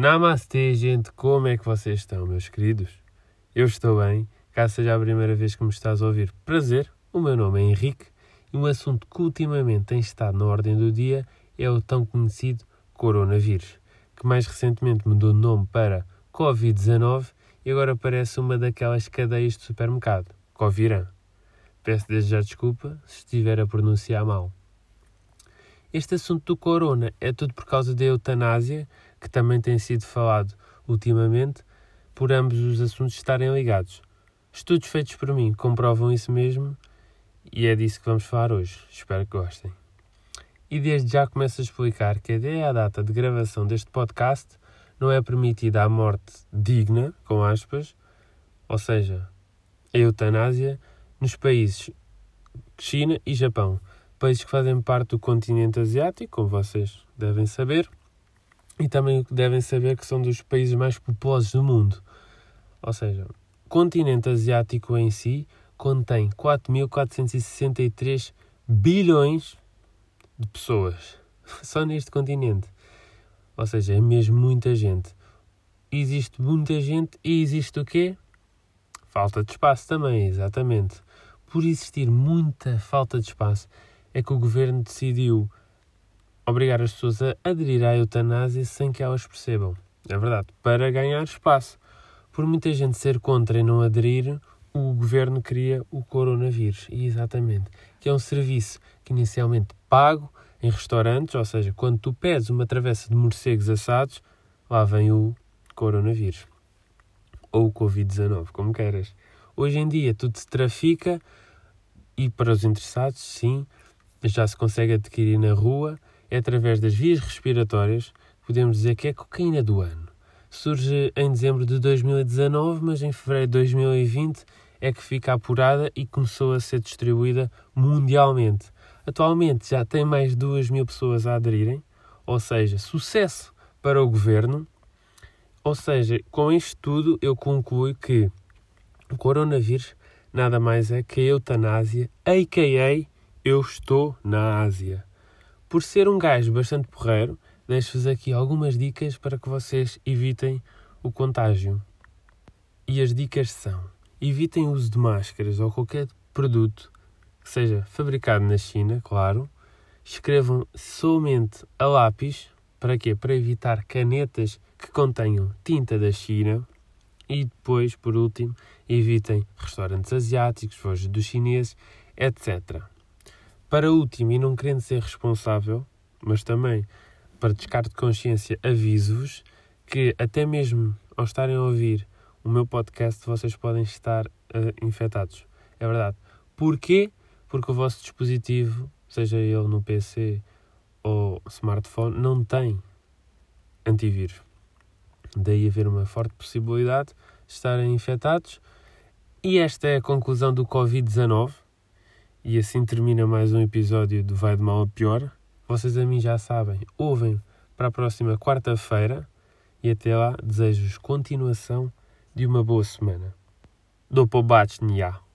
Namastê, gente, como é que vocês estão, meus queridos? Eu estou bem, caso seja a primeira vez que me estás a ouvir, prazer, o meu nome é Henrique e um assunto que ultimamente tem estado na ordem do dia é o tão conhecido coronavírus, que mais recentemente mudou de nome para Covid-19 e agora parece uma daquelas cadeias de supermercado, Coviran. Peço desde já desculpa se estiver a pronunciar mal. Este assunto do corona é tudo por causa da eutanásia, que também tem sido falado ultimamente, por ambos os assuntos estarem ligados. Estudos feitos por mim comprovam isso mesmo e é disso que vamos falar hoje. Espero que gostem. E desde já começo a explicar que até a data de gravação deste podcast não é permitida a morte digna, com aspas, ou seja, a eutanásia, nos países China e Japão países que fazem parte do continente asiático, como vocês devem saber, e também devem saber que são dos países mais populosos do mundo. Ou seja, o continente asiático em si contém 4.463 bilhões de pessoas. Só neste continente. Ou seja, é mesmo muita gente. Existe muita gente e existe o quê? Falta de espaço também, exatamente. Por existir muita falta de espaço, é que o governo decidiu obrigar as pessoas a aderir à eutanásia sem que elas percebam. É verdade, para ganhar espaço. Por muita gente ser contra e não aderir, o governo cria o coronavírus. E exatamente. Que é um serviço que inicialmente pago em restaurantes, ou seja, quando tu pedes uma travessa de morcegos assados, lá vem o coronavírus. Ou o Covid-19, como queiras. Hoje em dia tudo se trafica e para os interessados, sim, já se consegue adquirir na rua, é através das vias respiratórias, podemos dizer que é a cocaína do ano. Surge em dezembro de 2019, mas em fevereiro de 2020 é que fica apurada e começou a ser distribuída mundialmente. Atualmente já tem mais de 2 mil pessoas a aderirem, ou seja, sucesso para o governo. Ou seja, com isto tudo eu concluo que o coronavírus nada mais é que a eutanásia, a.k.a eu estou na Ásia. Por ser um gajo bastante porreiro, deixo-vos aqui algumas dicas para que vocês evitem o contágio. E as dicas são: evitem o uso de máscaras ou qualquer produto que seja fabricado na China, claro. Escrevam somente a lápis. Para quê? Para evitar canetas que contenham tinta da China. E depois, por último, evitem restaurantes asiáticos, vozes dos chineses, etc. Para último, e não querendo ser responsável, mas também para descarte de consciência, aviso-vos que até mesmo ao estarem a ouvir o meu podcast, vocês podem estar uh, infectados. É verdade. Porquê? Porque o vosso dispositivo, seja ele no PC ou smartphone, não tem antivírus. Daí haver uma forte possibilidade de estarem infectados. E esta é a conclusão do Covid-19 e assim termina mais um episódio do Vai de Mal a Pior. Vocês a mim já sabem, ouvem para a próxima quarta-feira e até lá desejo-vos continuação de uma boa semana. Do pobachnja.